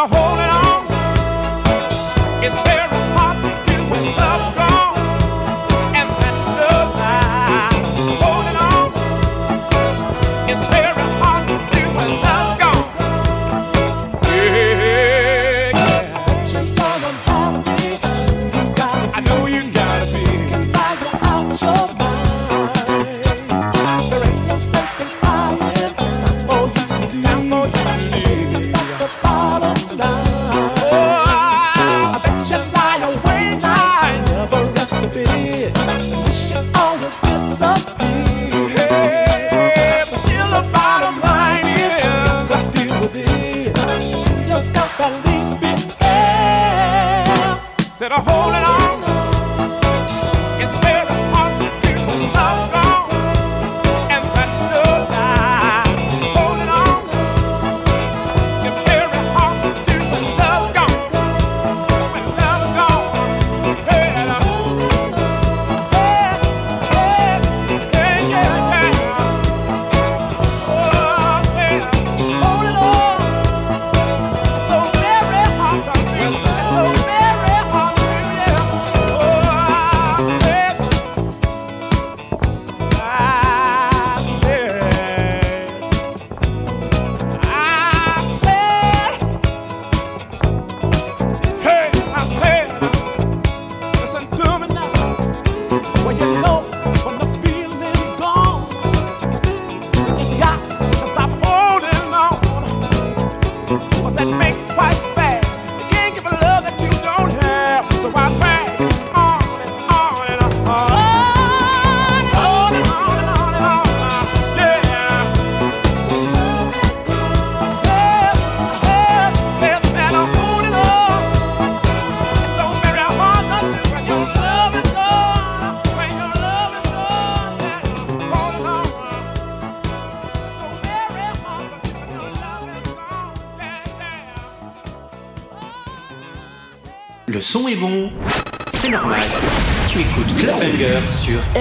Le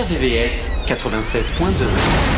RVVS 96.2.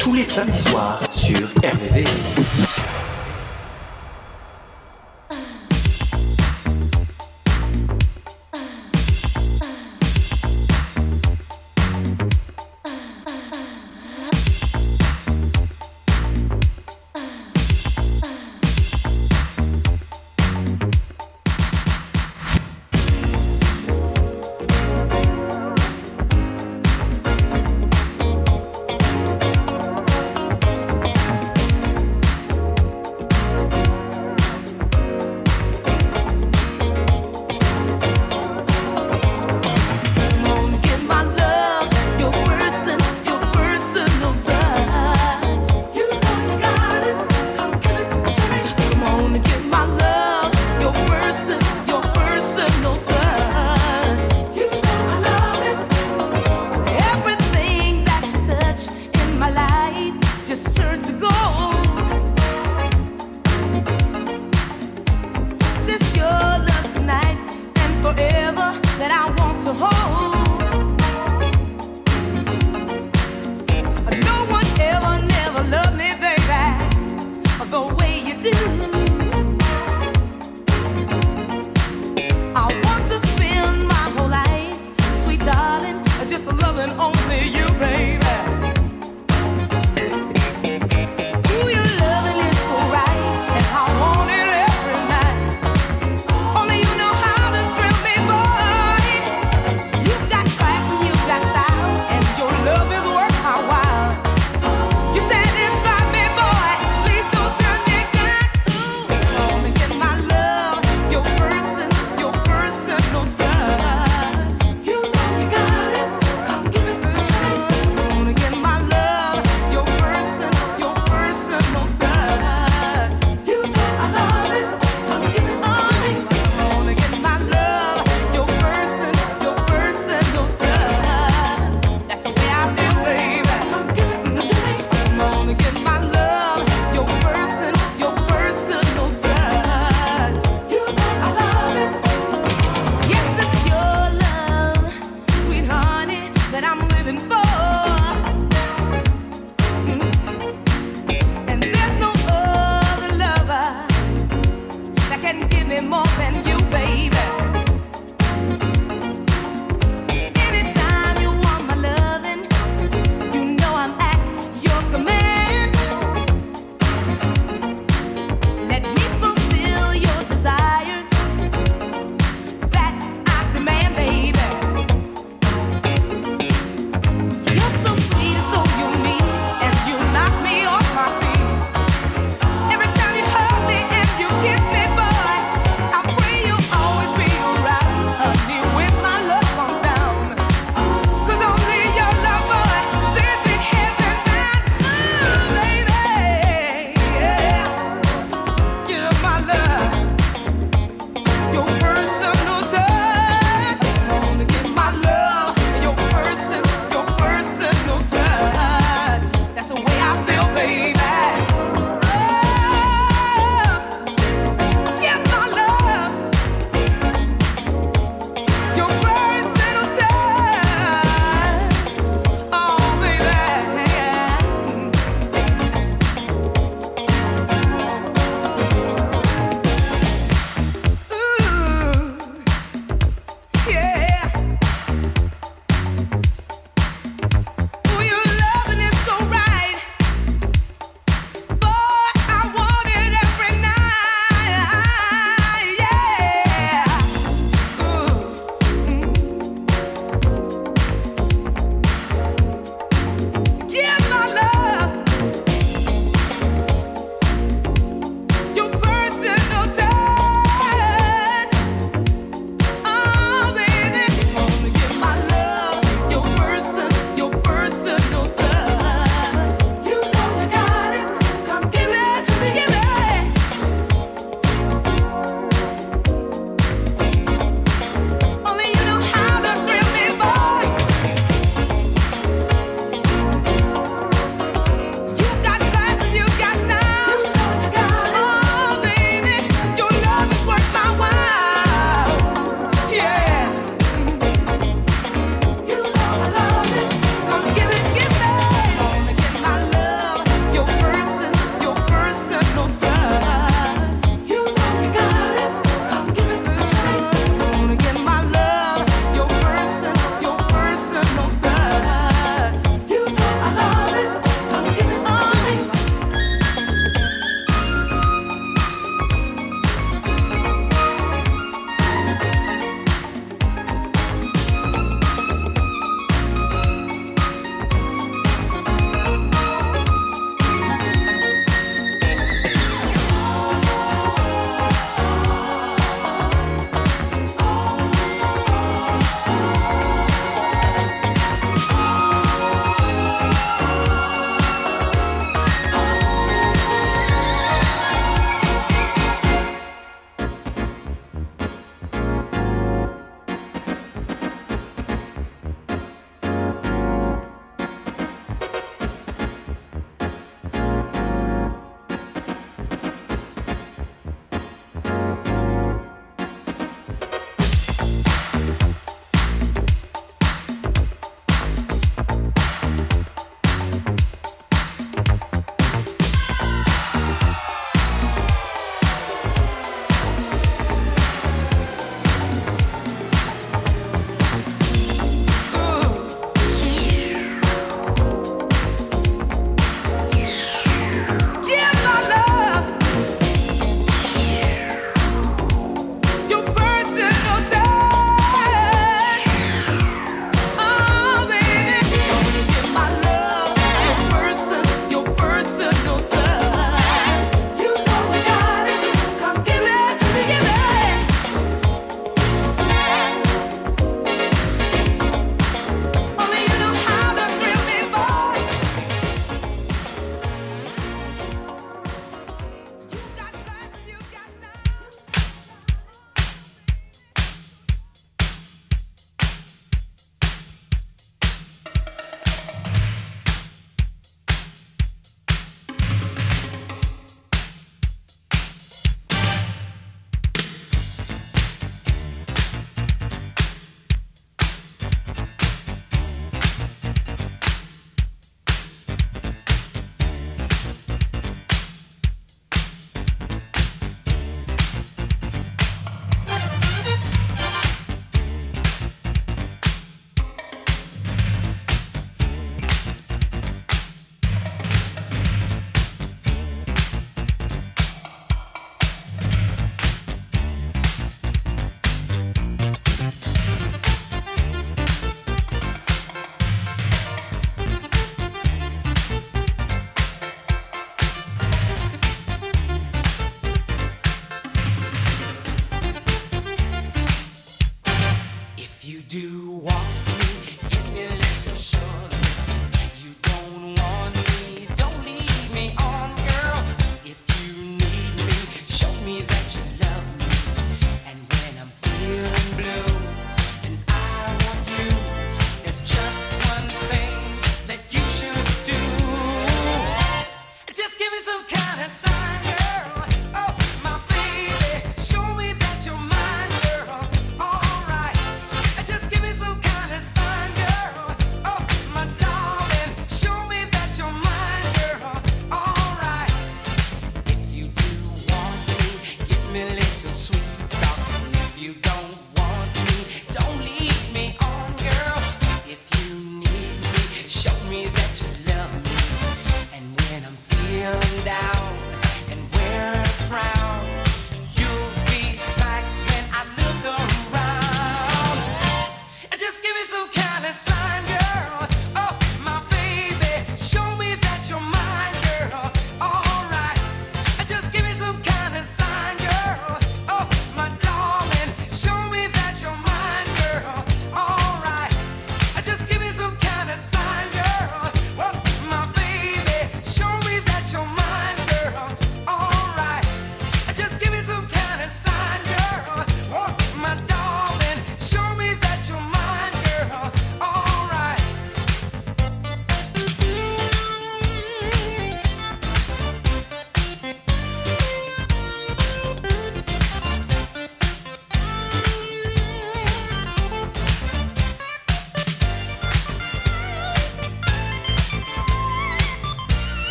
Tous les samedis soirs sur RVVS.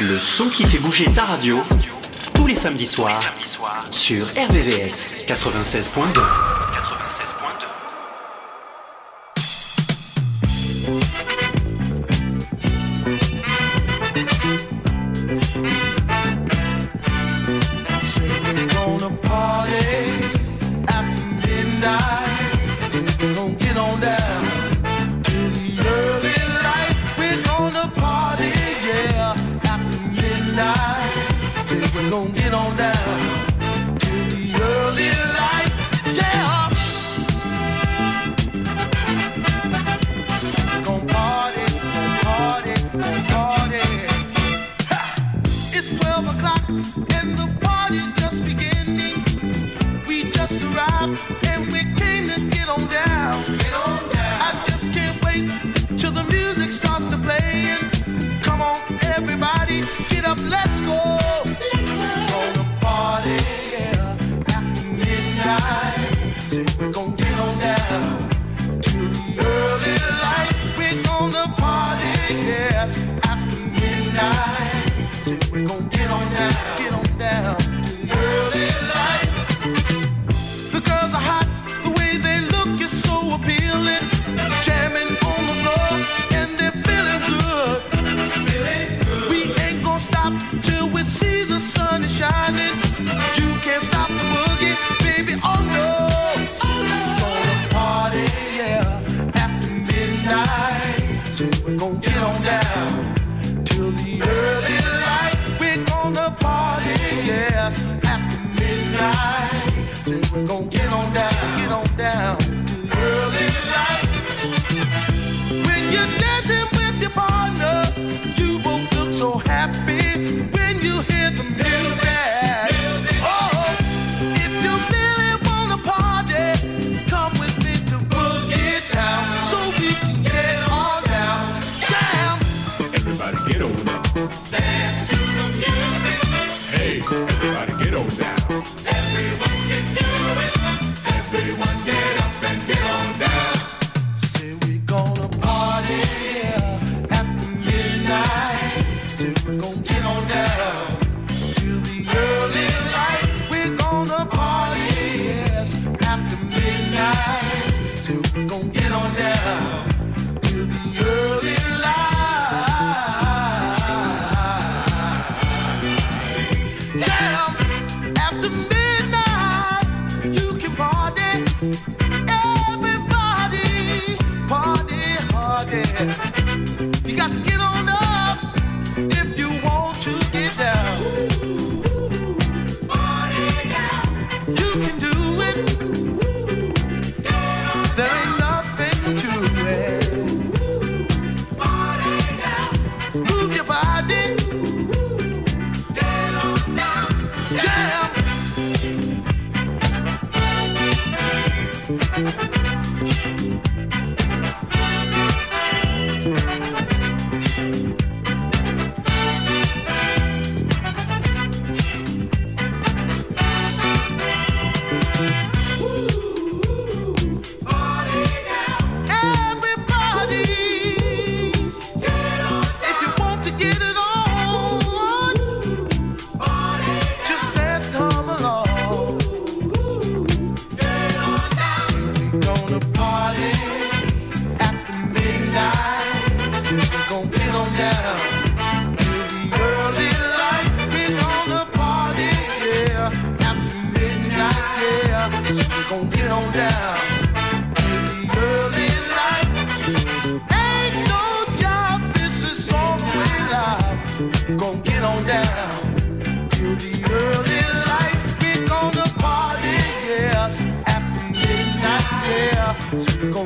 Le son qui fait bouger ta radio, tous les samedis soirs, sur RVVS 96.2. We're gonna get on that. So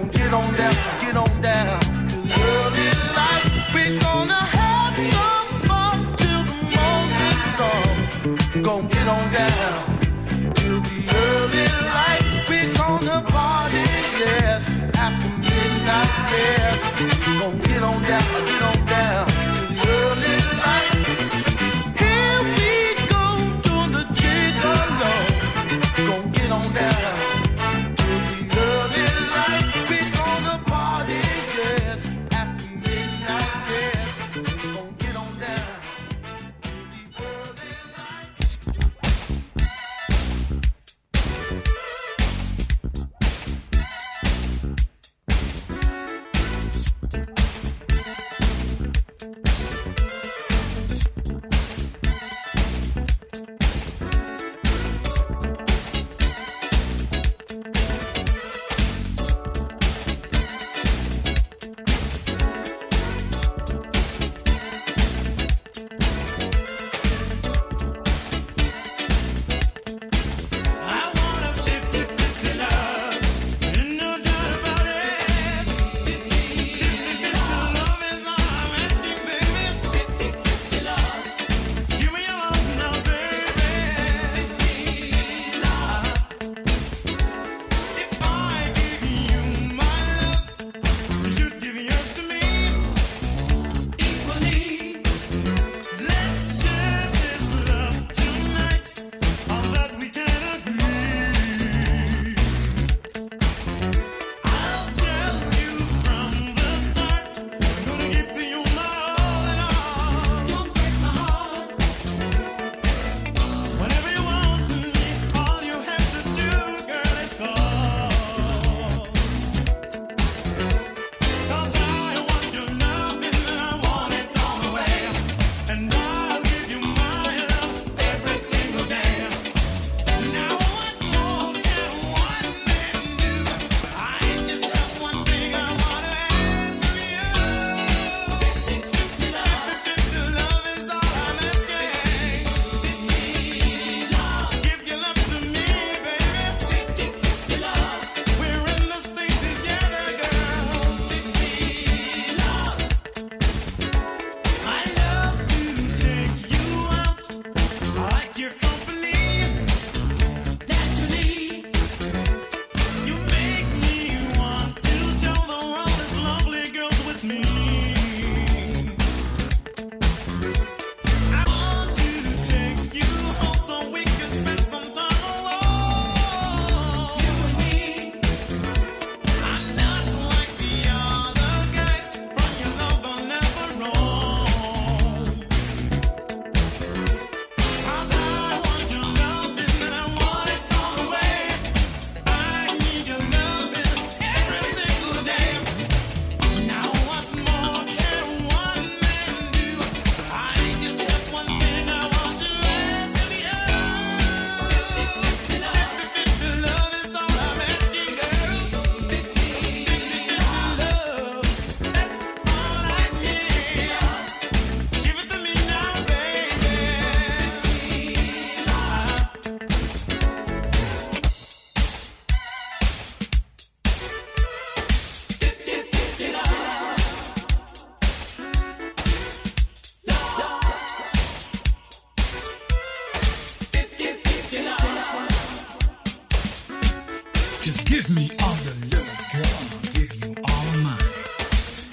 give me all your love, girl, I'll give you all of mine.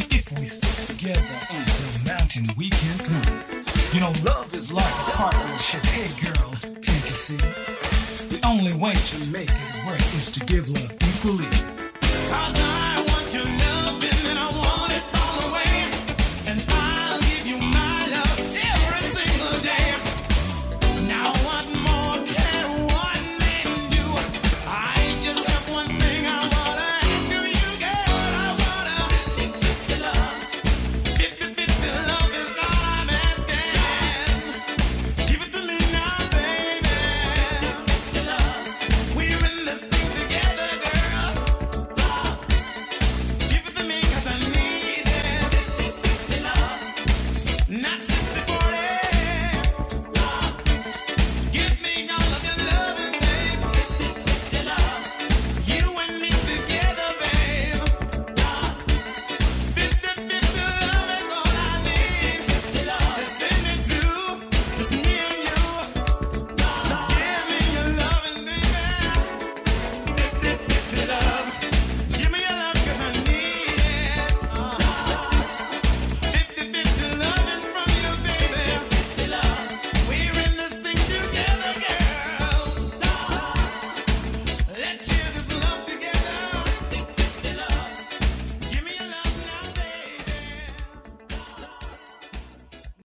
If we stick together on the mountain, we can climb. You know, love is like a partnership. Hey, girl, can't you see? The only way to make it work is to give love